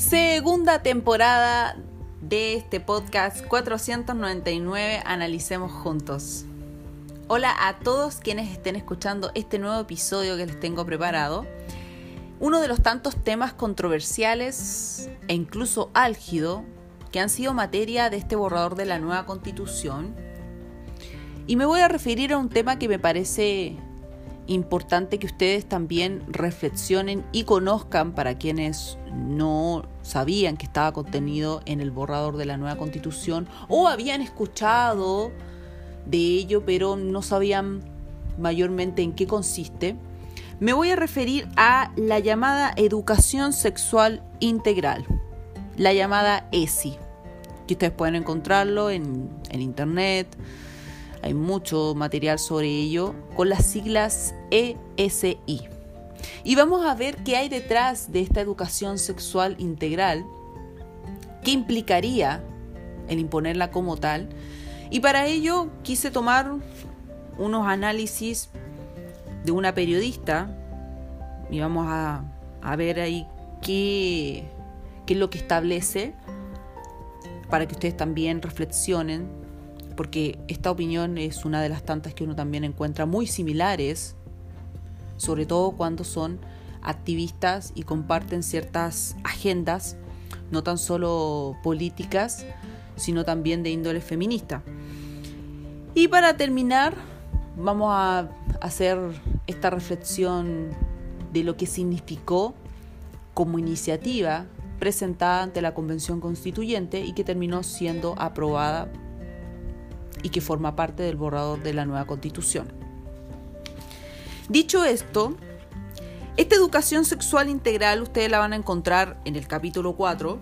Segunda temporada de este podcast 499 Analicemos Juntos. Hola a todos quienes estén escuchando este nuevo episodio que les tengo preparado. Uno de los tantos temas controversiales e incluso álgido que han sido materia de este borrador de la nueva constitución. Y me voy a referir a un tema que me parece importante que ustedes también reflexionen y conozcan para quienes no sabían que estaba contenido en el borrador de la nueva constitución o habían escuchado de ello pero no sabían mayormente en qué consiste. Me voy a referir a la llamada educación sexual integral, la llamada ESI, que ustedes pueden encontrarlo en, en internet, hay mucho material sobre ello con las siglas ESI. Y vamos a ver qué hay detrás de esta educación sexual integral, qué implicaría el imponerla como tal. Y para ello quise tomar unos análisis de una periodista y vamos a, ver ahí qué, qué es lo que establece para que ustedes también reflexionen porque esta opinión es una de las tantas que uno también encuentra muy similares, sobre todo cuando son activistas y comparten ciertas agendas, no tan solo políticas, sino también de índole feminista. Y para terminar, vamos a hacer esta reflexión de lo que significó como iniciativa presentada ante la Convención Constituyente y que terminó siendo aprobada y que forma parte del borrador de la nueva constitución. Dicho esto, esta educación sexual integral ustedes la van a encontrar en el capítulo 4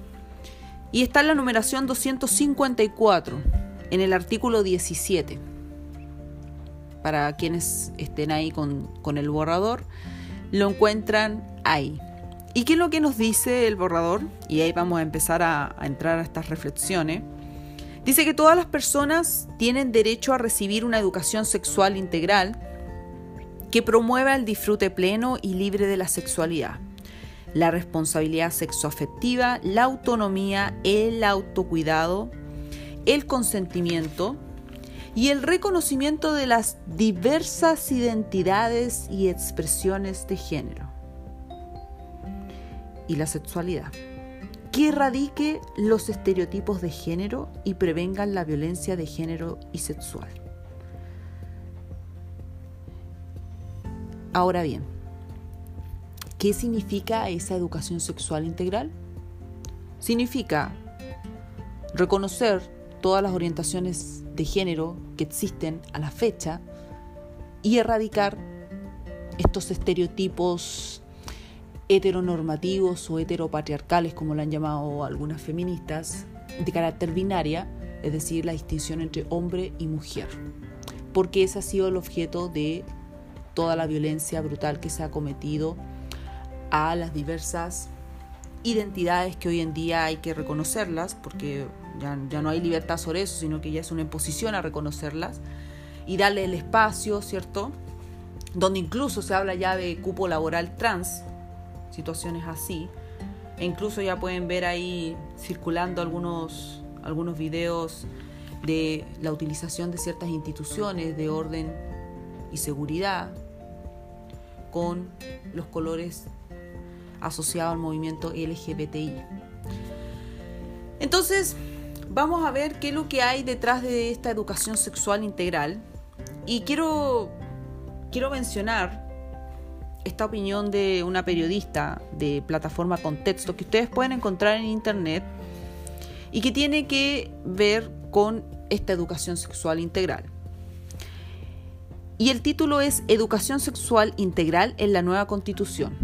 y está en la numeración 254, en el artículo 17. Para quienes estén ahí con, con el borrador, lo encuentran ahí. ¿Y qué es lo que nos dice el borrador? Y ahí vamos a empezar a, a entrar a estas reflexiones. Dice que todas las personas tienen derecho a recibir una educación sexual integral que promueva el disfrute pleno y libre de la sexualidad, la responsabilidad sexoafectiva, la autonomía, el autocuidado, el consentimiento y el reconocimiento de las diversas identidades y expresiones de género. Y la sexualidad. Que erradique los estereotipos de género y prevengan la violencia de género y sexual. Ahora bien, ¿qué significa esa educación sexual integral? Significa reconocer todas las orientaciones de género que existen a la fecha y erradicar estos estereotipos heteronormativos o heteropatriarcales, como lo han llamado algunas feministas, de carácter binaria, es decir, la distinción entre hombre y mujer, porque ese ha sido el objeto de toda la violencia brutal que se ha cometido a las diversas identidades que hoy en día hay que reconocerlas, porque ya, ya no hay libertad sobre eso, sino que ya es una imposición a reconocerlas y darle el espacio, ¿cierto? Donde incluso se habla ya de cupo laboral trans, situaciones así. E incluso ya pueden ver ahí circulando algunos, algunos videos de la utilización de ciertas instituciones de orden y seguridad con los colores asociados al movimiento LGBTI. Entonces, vamos a ver qué es lo que hay detrás de esta educación sexual integral. Y quiero, quiero mencionar esta opinión de una periodista de plataforma Contexto que ustedes pueden encontrar en internet y que tiene que ver con esta educación sexual integral. Y el título es Educación Sexual Integral en la Nueva Constitución,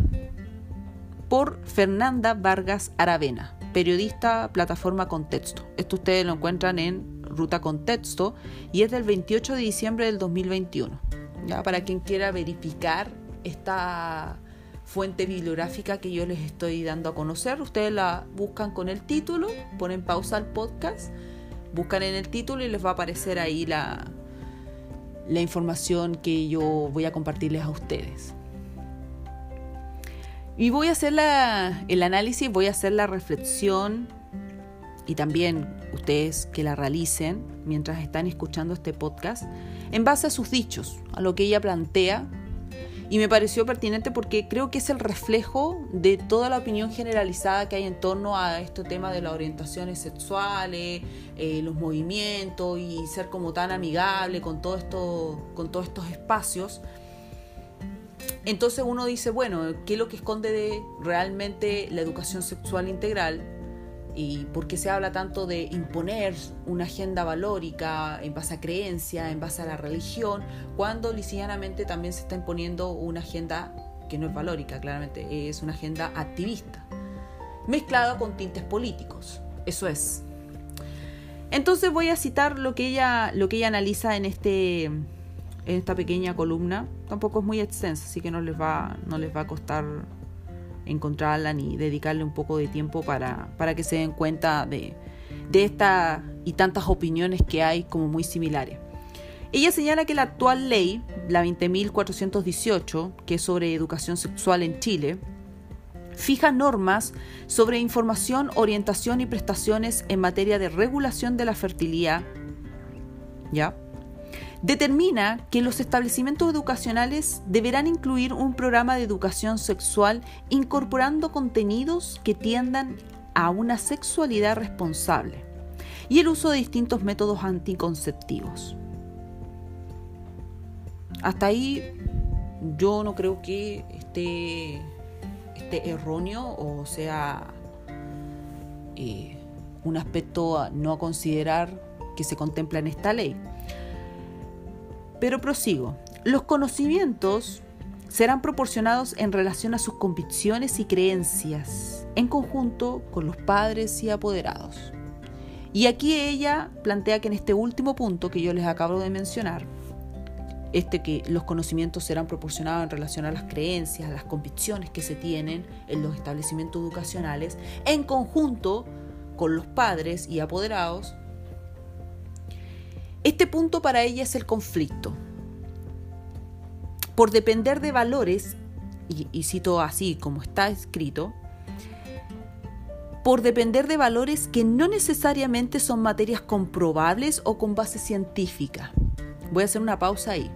por Fernanda Vargas Aravena, periodista plataforma Contexto. Esto ustedes lo encuentran en Ruta Contexto y es del 28 de diciembre del 2021. ¿ya? Para quien quiera verificar esta fuente bibliográfica que yo les estoy dando a conocer. Ustedes la buscan con el título, ponen pausa al podcast, buscan en el título y les va a aparecer ahí la, la información que yo voy a compartirles a ustedes. Y voy a hacer la, el análisis, voy a hacer la reflexión y también ustedes que la realicen mientras están escuchando este podcast en base a sus dichos, a lo que ella plantea. Y me pareció pertinente porque creo que es el reflejo de toda la opinión generalizada que hay en torno a este tema de las orientaciones sexuales, eh, los movimientos y ser como tan amigable con, todo esto, con todos estos espacios. Entonces uno dice, bueno, ¿qué es lo que esconde de realmente la educación sexual integral? Y por qué se habla tanto de imponer una agenda valórica en base a creencia, en base a la religión, cuando lisianamente también se está imponiendo una agenda que no es valórica, claramente, es una agenda activista, mezclada con tintes políticos. Eso es. Entonces voy a citar lo que ella, lo que ella analiza en, este, en esta pequeña columna. Tampoco es muy extensa, así que no les va, no les va a costar encontrarla ni dedicarle un poco de tiempo para, para que se den cuenta de, de esta y tantas opiniones que hay como muy similares. Ella señala que la actual ley, la 20.418, que es sobre educación sexual en Chile, fija normas sobre información, orientación y prestaciones en materia de regulación de la fertilidad, ¿ya? Determina que los establecimientos educacionales deberán incluir un programa de educación sexual incorporando contenidos que tiendan a una sexualidad responsable y el uso de distintos métodos anticonceptivos. Hasta ahí yo no creo que esté, erróneo o sea eh, un aspecto a no considerar que se contempla en esta ley. Pero prosigo. Los conocimientos serán proporcionados en relación a sus convicciones y creencias, en conjunto con los padres y apoderados. Y aquí ella plantea que en este último punto que yo les acabo de mencionar, este que los conocimientos serán proporcionados en relación a las creencias, a las convicciones que se tienen en los establecimientos educacionales, en conjunto con los padres y apoderados, este punto para ella es el conflicto. Por depender de valores, y, cito así como está escrito, por depender de valores que no necesariamente son materias comprobables o con base científica. Voy a hacer una pausa ahí.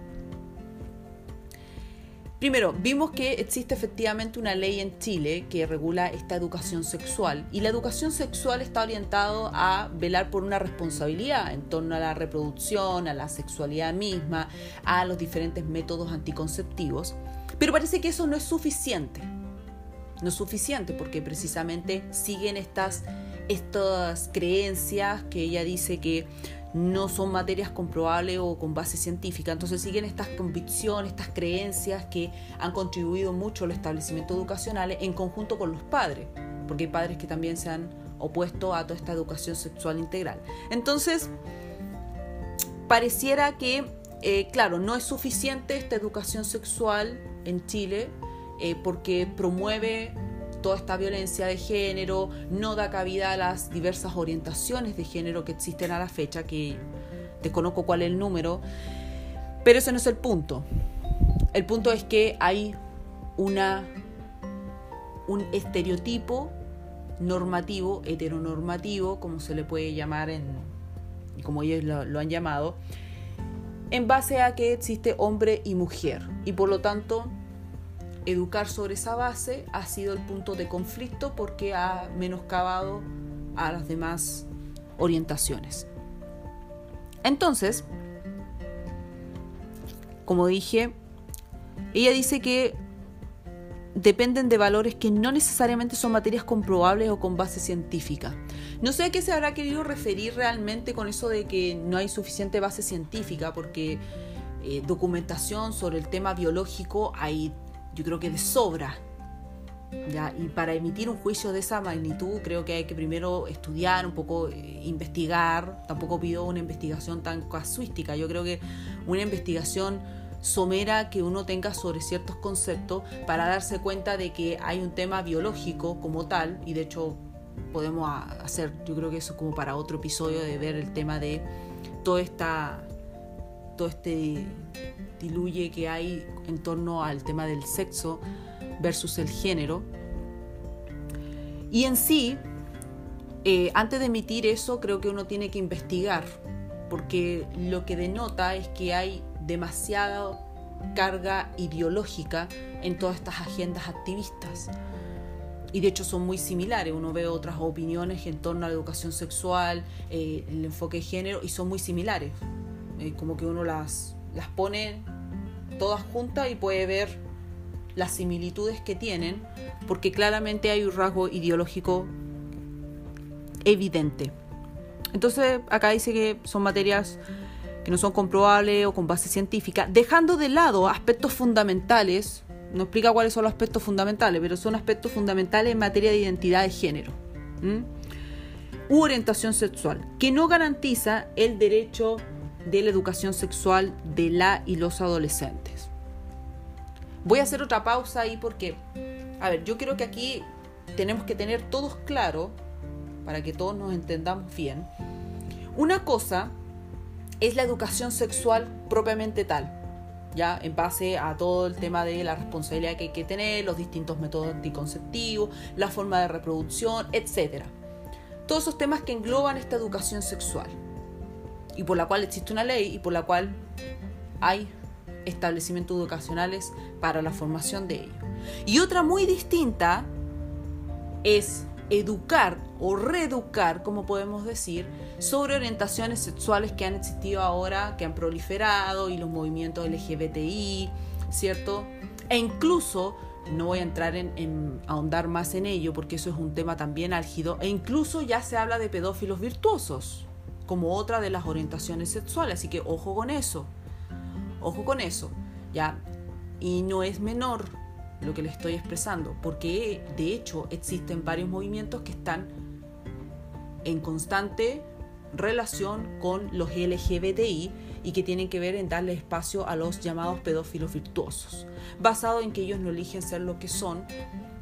Primero, vimos que existe efectivamente una ley en Chile que regula esta educación sexual y la educación sexual está orientado a velar por una responsabilidad en torno a la reproducción, a la sexualidad misma, a los diferentes métodos anticonceptivos, pero parece que eso no es suficiente. No es suficiente porque precisamente siguen estas, estas creencias que ella dice que no son materias comprobables o con base científica. Entonces siguen estas convicciones, estas creencias que han contribuido mucho a los establecimientos educacionales en conjunto con los padres, porque hay padres que también se han opuesto a toda esta educación sexual integral. Entonces, pareciera que, eh, claro, no es suficiente esta educación sexual en Chile eh, porque promueve toda esta violencia de género, no da cabida a las diversas orientaciones de género que existen a la fecha, que desconozco cuál es el número, pero ese no es el punto. El punto es que hay una, un estereotipo normativo, heteronormativo, como se le puede llamar en, como ellos lo, lo han llamado, en base a que existe hombre y mujer. Y por lo tanto, educar sobre esa base ha sido el punto de conflicto porque ha menoscabado a las demás orientaciones. Entonces, como dije, ella dice que dependen de valores que no necesariamente son materias comprobables o con base científica. No sé a qué se habrá querido referir realmente con eso de que no hay suficiente base científica, porque eh, documentación sobre el tema biológico hay yo creo que de sobra. ¿ya? Y para emitir un juicio de esa magnitud creo que hay que primero estudiar, un poco eh, investigar. Tampoco pido una investigación tan casuística. Yo creo que una investigación somera que uno tenga sobre ciertos conceptos para darse cuenta de que hay un tema biológico como tal y de hecho podemos hacer, yo creo que eso como para otro episodio de ver el tema de toda esta todo este diluye que hay en torno al tema del sexo versus el género. Y en sí, eh, antes de emitir eso, creo que uno tiene que investigar, porque lo que denota es que hay demasiada carga ideológica en todas estas agendas activistas. Y de hecho son muy similares, uno ve otras opiniones en torno a la educación sexual, eh, el enfoque de género, y son muy similares. Eh, como que uno las, las pone todas juntas y puede ver las similitudes que tienen, porque claramente hay un rasgo ideológico evidente. Entonces acá dice que son materias que no son comprobables o con base científica, dejando de lado aspectos fundamentales, no explica cuáles son los aspectos fundamentales, pero son aspectos fundamentales en materia de identidad de género u orientación sexual, que no garantiza el derecho de la educación sexual de la y los adolescentes. Voy a hacer otra pausa ahí porque, a ver, yo creo que aquí tenemos que tener todos claro, para que todos nos entendamos bien, una cosa es la educación sexual propiamente tal, ya en base a todo el tema de la responsabilidad que hay que tener, los distintos métodos anticonceptivos, la forma de reproducción, etc. Todos esos temas que engloban esta educación sexual y por la cual existe una ley y por la cual hay establecimientos educacionales para la formación de ellos. Y otra muy distinta es educar o reeducar, como podemos decir, sobre orientaciones sexuales que han existido ahora, que han proliferado y los movimientos LGBTI, ¿cierto? E incluso, no voy a entrar en, en, ahondar más en ello porque eso es un tema también álgido, e incluso ya se habla de pedófilos virtuosos como otra de las orientaciones sexuales, así que ojo con eso, ojo con eso, ¿ya? Y no es menor lo que le estoy expresando, porque de hecho existen varios movimientos que están en constante relación con los LGBTI y que tienen que ver en darle espacio a los llamados pedófilos virtuosos, basado en que ellos no eligen ser lo que son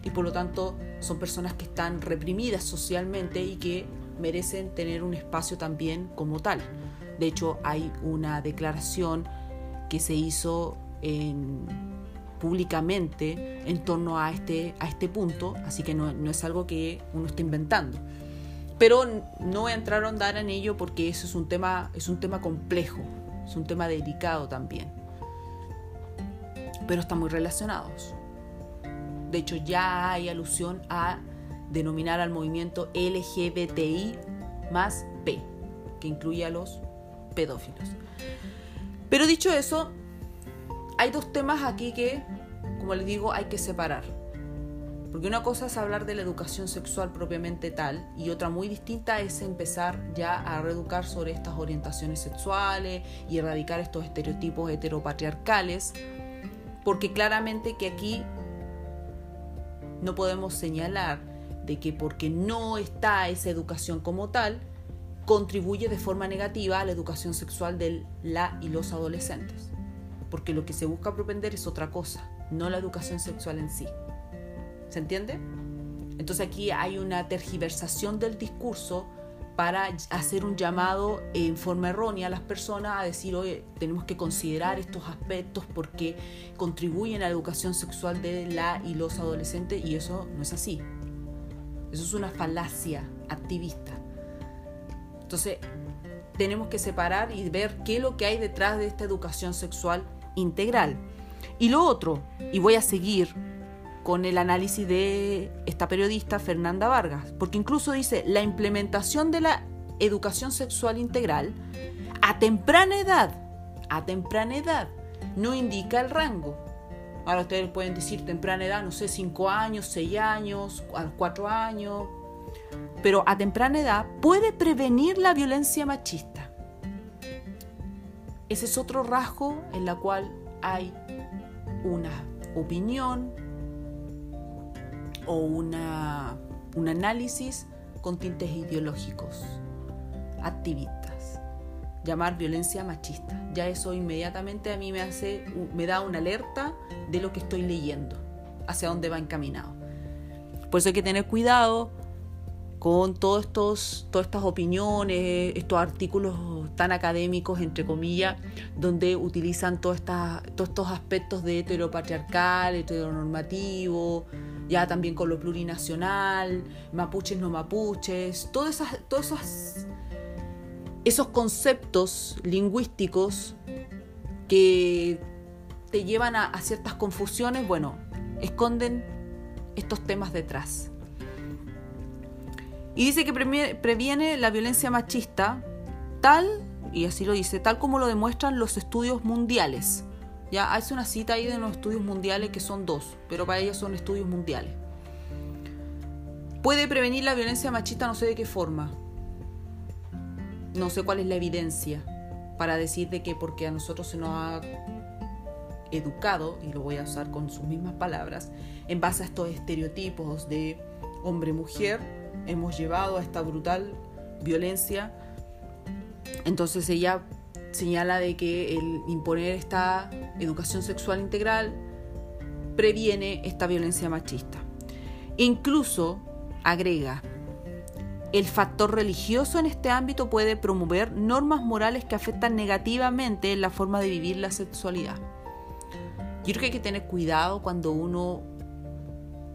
y por lo tanto son personas que están reprimidas socialmente y que merecen tener un espacio también como tal. De hecho, hay una declaración que se hizo en públicamente en torno a este, a este punto, así que no, no es algo que uno esté inventando. Pero no voy a entrar a andar en ello porque eso es un tema, es un tema complejo, es un tema delicado también. Pero están muy relacionados. De hecho, ya hay alusión a denominar al movimiento LGBTI más P, que incluye a los pedófilos. Pero dicho eso, hay dos temas aquí que, como les digo, hay que separar. Porque una cosa es hablar de la educación sexual propiamente tal y otra muy distinta es empezar ya a reeducar sobre estas orientaciones sexuales y erradicar estos estereotipos heteropatriarcales. Porque claramente que aquí no podemos señalar de que porque no está esa educación como tal, contribuye de forma negativa a la educación sexual de la y los adolescentes porque lo que se busca propender es otra cosa, no la educación sexual en sí. ¿Se entiende? Entonces aquí hay una tergiversación del discurso para hacer un llamado en forma errónea a las personas a decir, oye, tenemos que considerar estos aspectos porque contribuyen a la educación sexual de la y los adolescentes y eso no es así. Eso es una falacia activista. Entonces, tenemos que separar y ver qué es lo que hay detrás de esta educación sexual integral. Y lo otro, y voy a seguir con el análisis de esta periodista Fernanda Vargas, porque incluso dice, la implementación de la educación sexual integral a temprana edad, a temprana edad, no indica el rango. Ahora ustedes pueden decir temprana edad, no sé, 5 años, 6 años, 4 años, pero a temprana edad puede prevenir la violencia machista. Ese es otro rasgo en la cual hay una opinión o una, un análisis con tintes ideológicos, activistas. Llamar violencia machista. Ya eso inmediatamente a mí me hace, me da una alerta de lo que estoy leyendo, hacia dónde va encaminado. Por eso hay que tener cuidado con todos estos, todas estas opiniones, estos artículos tan académicos, entre comillas, donde utilizan todos estos aspectos de heteropatriarcal, heteronormativo, ya también con lo plurinacional, mapuches no mapuches, todos esas, todos esos, esos conceptos lingüísticos que te llevan a, ciertas confusiones, bueno, esconden estos temas detrás. Y dice que previene la violencia machista tal, y así lo dice, tal como lo demuestran los estudios mundiales. Ya hace una cita ahí de los estudios mundiales que son dos, pero para ellos son estudios mundiales. Puede prevenir la violencia machista no sé de qué forma. No sé cuál es la evidencia para decir de que porque a nosotros se nos ha educado, y lo voy a usar con sus mismas palabras, en base a estos estereotipos de hombre-mujer, hemos llevado a esta brutal violencia. Entonces ella señala de que el imponer esta educación sexual integral previene esta violencia machista. Incluso agrega, el factor religioso en este ámbito puede promover normas morales que afectan negativamente la forma de vivir la sexualidad. Yo creo que hay que tener cuidado cuando uno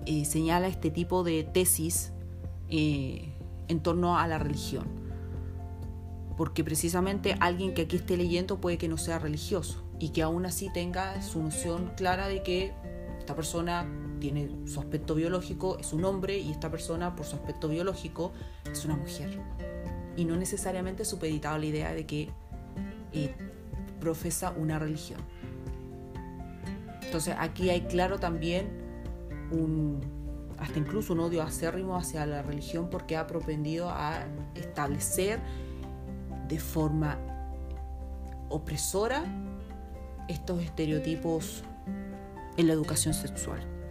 eh, señala este tipo de tesis eh, en torno a la religión. Porque precisamente alguien que aquí esté leyendo puede que no sea religioso y que aún así tenga su noción clara de que esta persona tiene su aspecto biológico, es un hombre y esta persona por su aspecto biológico es una mujer. Y no necesariamente supeditado a la idea de que eh, profesa una religión. Entonces aquí hay claro también un, hasta incluso un odio acérrimo hacia la religión porque ha propendido a establecer de forma opresora estos estereotipos en la educación sexual.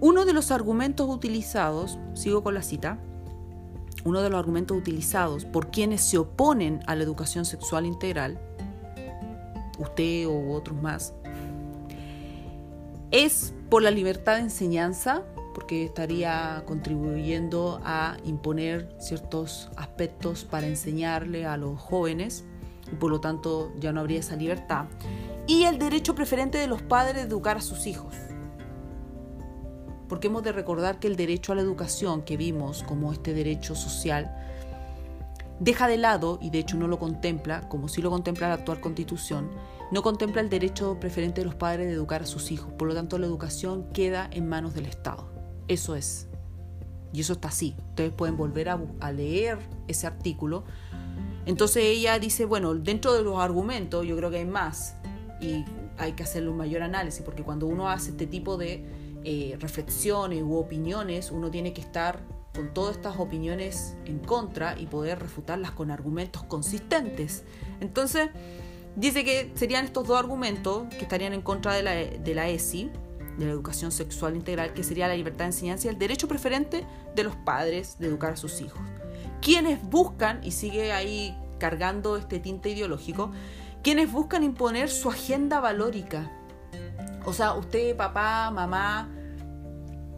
Uno de los argumentos utilizados, sigo con la cita, uno de los argumentos utilizados por quienes se oponen a la educación sexual integral, usted u otros más, es por la libertad de enseñanza, porque estaría contribuyendo a imponer ciertos aspectos para enseñarle a los jóvenes y por lo tanto ya no habría esa libertad. Y el derecho preferente de los padres de educar a sus hijos. Porque hemos de recordar que el derecho a la educación que vimos como este derecho social deja de lado, y de hecho no lo contempla, como sí lo contempla la actual constitución, no contempla el derecho preferente de los padres de educar a sus hijos. Por lo tanto, la educación queda en manos del Estado. Eso es. Y eso está así. Ustedes pueden volver a, leer ese artículo. Entonces ella dice, bueno, dentro de los argumentos yo creo que hay más y hay que hacerle un mayor análisis, porque cuando uno hace este tipo de eh, reflexiones u opiniones, uno tiene que estar con todas estas opiniones en contra y poder refutarlas con argumentos consistentes. Entonces, Dice que serían estos dos argumentos que estarían en contra de la, de la ESI, de la educación sexual integral, que sería la libertad de enseñanza y el derecho preferente de los padres de educar a sus hijos. Quienes buscan, y sigue ahí cargando este tinte ideológico, quienes buscan imponer su agenda valórica. O sea, usted, papá, mamá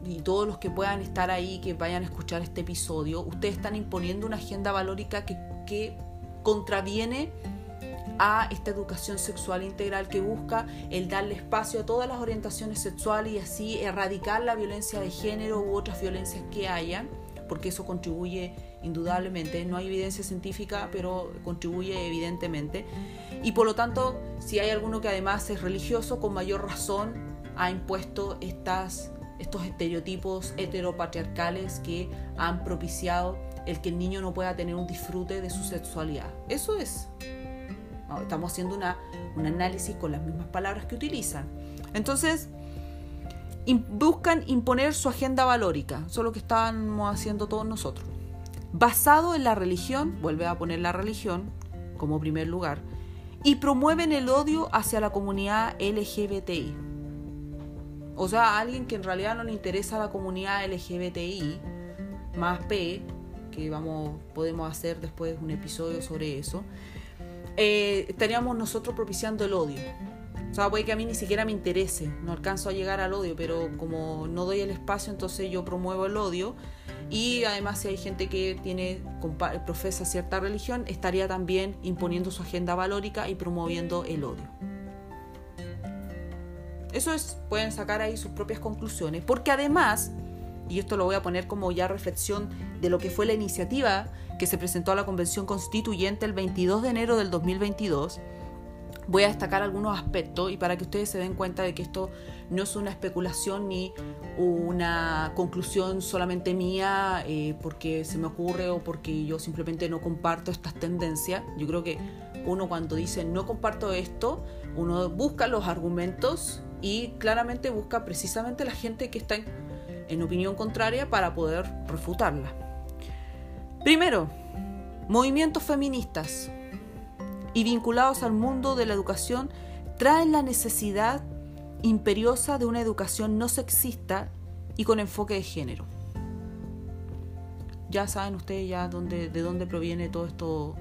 y todos los que puedan estar ahí, que vayan a escuchar este episodio, ustedes están imponiendo una agenda valórica que, contraviene a esta educación sexual integral que busca el darle espacio a todas las orientaciones sexuales y así erradicar la violencia de género u otras violencias que hayan, porque eso contribuye indudablemente, no hay evidencia científica, pero contribuye evidentemente. Y por lo tanto, si hay alguno que además es religioso, con mayor razón ha impuesto estas, estos estereotipos heteropatriarcales que han propiciado el que el niño no pueda tener un disfrute de su sexualidad. Eso es. Estamos haciendo una, un análisis con las mismas palabras que utilizan. Entonces, buscan imponer su agenda valórica, eso es lo que estamos haciendo todos nosotros. Basado en la religión, vuelve a poner la religión como primer lugar, y promueven el odio hacia la comunidad LGBTI. O sea, alguien que en realidad no le interesa la comunidad LGBTI, más P, que vamos, podemos hacer después un episodio sobre eso, eh, estaríamos nosotros propiciando el odio. O sea, puede que a mí ni siquiera me interese, no alcanzo a llegar al odio, pero como no doy el espacio, entonces yo promuevo el odio. Y además, si hay gente que tiene, profesa cierta religión, estaría también imponiendo su agenda valórica y promoviendo el odio. Eso es, pueden sacar ahí sus propias conclusiones, porque además, y esto lo voy a poner como ya reflexión de lo que fue la iniciativa que se presentó a la Convención Constituyente el 22 de enero del 2022, voy a destacar algunos aspectos y para que ustedes se den cuenta de que esto no es una especulación ni una conclusión solamente mía eh, porque se me ocurre o porque yo simplemente no comparto estas tendencias. Yo creo que uno cuando dice no comparto esto, uno busca los argumentos y claramente busca precisamente la gente que está en, opinión contraria para poder refutarla. Primero, movimientos feministas y vinculados al mundo de la educación traen la necesidad imperiosa de una educación no sexista y con enfoque de género. Ya saben ustedes ya de dónde proviene todo esto,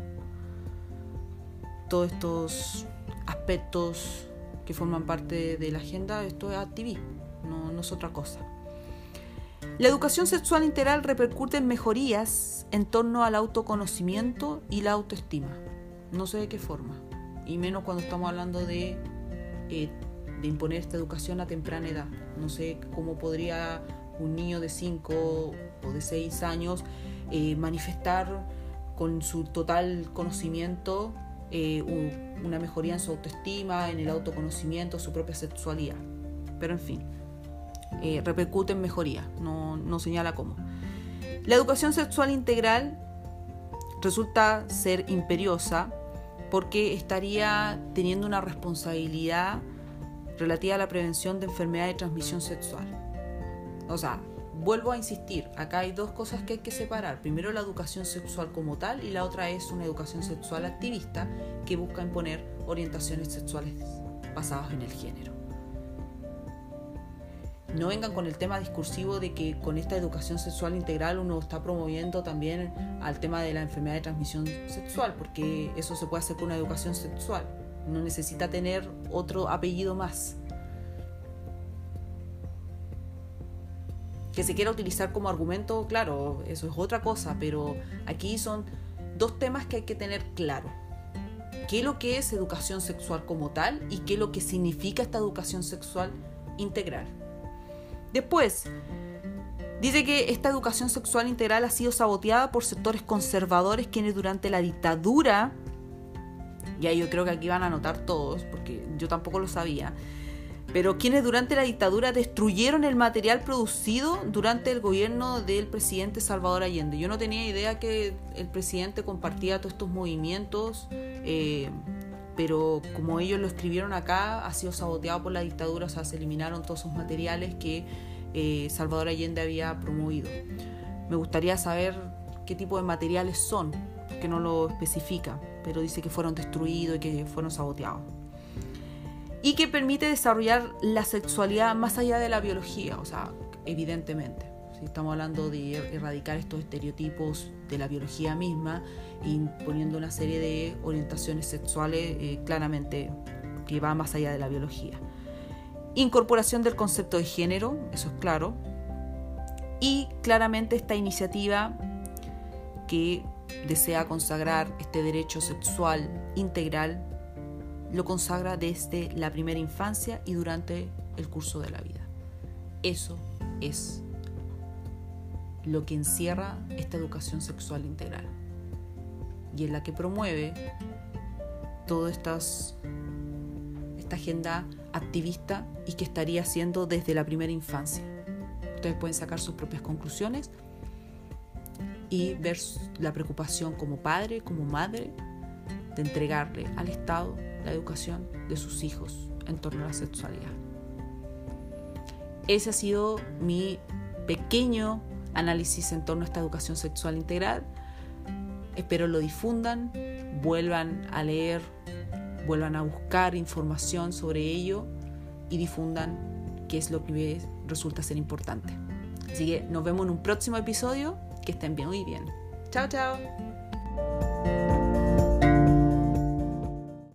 todos estos aspectos que forman parte de la agenda, esto es activismo, no, no es otra cosa. La educación sexual integral repercute en mejorías en torno al autoconocimiento y la autoestima. No sé de qué forma, y menos cuando estamos hablando de, eh, de imponer esta educación a temprana edad. No sé cómo podría un niño de 5 o de 6 años eh, manifestar con su total conocimiento eh, una mejoría en su autoestima, en el autoconocimiento, su propia sexualidad. Pero en fin, eh, repercute en mejoría, no, no señala cómo. La educación sexual integral resulta ser imperiosa porque estaría teniendo una responsabilidad relativa a la prevención de enfermedades de transmisión sexual. O sea, vuelvo a insistir, acá hay dos cosas que hay que separar. Primero la educación sexual como tal y la otra es una educación sexual activista que busca imponer orientaciones sexuales basadas en el género. No vengan con el tema discursivo de que con esta educación sexual integral uno está promoviendo también al tema de la enfermedad de transmisión sexual, porque eso se puede hacer con una educación sexual. No necesita tener otro apellido más. que se quiera utilizar como argumento, claro, eso es otra cosa, pero aquí son dos temas que hay que tener claro. ¿Qué es lo que es educación sexual como tal y qué es lo que significa esta educación sexual integral? Después, dice que esta educación sexual integral ha sido saboteada por sectores conservadores quienes durante la dictadura, y ahí yo creo que aquí van a notar todos, porque yo tampoco lo sabía, pero quienes durante la dictadura destruyeron el material producido durante el gobierno del presidente Salvador Allende. Yo no tenía idea que el presidente compartía todos estos movimientos, eh, pero como ellos lo escribieron acá, ha sido saboteado por la dictadura, o sea, se eliminaron todos esos materiales que eh, Salvador Allende había promovido. Me gustaría saber qué tipo de materiales son, que no lo especifica, pero dice que fueron destruidos y que fueron saboteados y que permite desarrollar la sexualidad más allá de la biología, o sea, evidentemente. Estamos hablando de erradicar estos estereotipos de la biología misma, imponiendo una serie de orientaciones sexuales eh, claramente que va más allá de la biología. Incorporación del concepto de género, eso es claro. Y claramente esta iniciativa que desea consagrar este derecho sexual integral lo consagra desde la primera infancia y durante el curso de la vida. Eso es lo que encierra esta educación sexual integral y en la que promueve toda esta agenda activista y que estaría haciendo desde la primera infancia. Ustedes pueden sacar sus propias conclusiones y ver la preocupación como padre, como madre, de entregarle al Estado la educación de sus hijos en torno a la sexualidad. Ese ha sido mi pequeño análisis en torno a esta educación sexual integral. Espero lo difundan, vuelvan a leer, vuelvan a buscar información sobre ello y difundan qué es lo que resulta ser importante. Así que nos vemos en un próximo episodio. Que estén bien, muy bien. Chao, chao.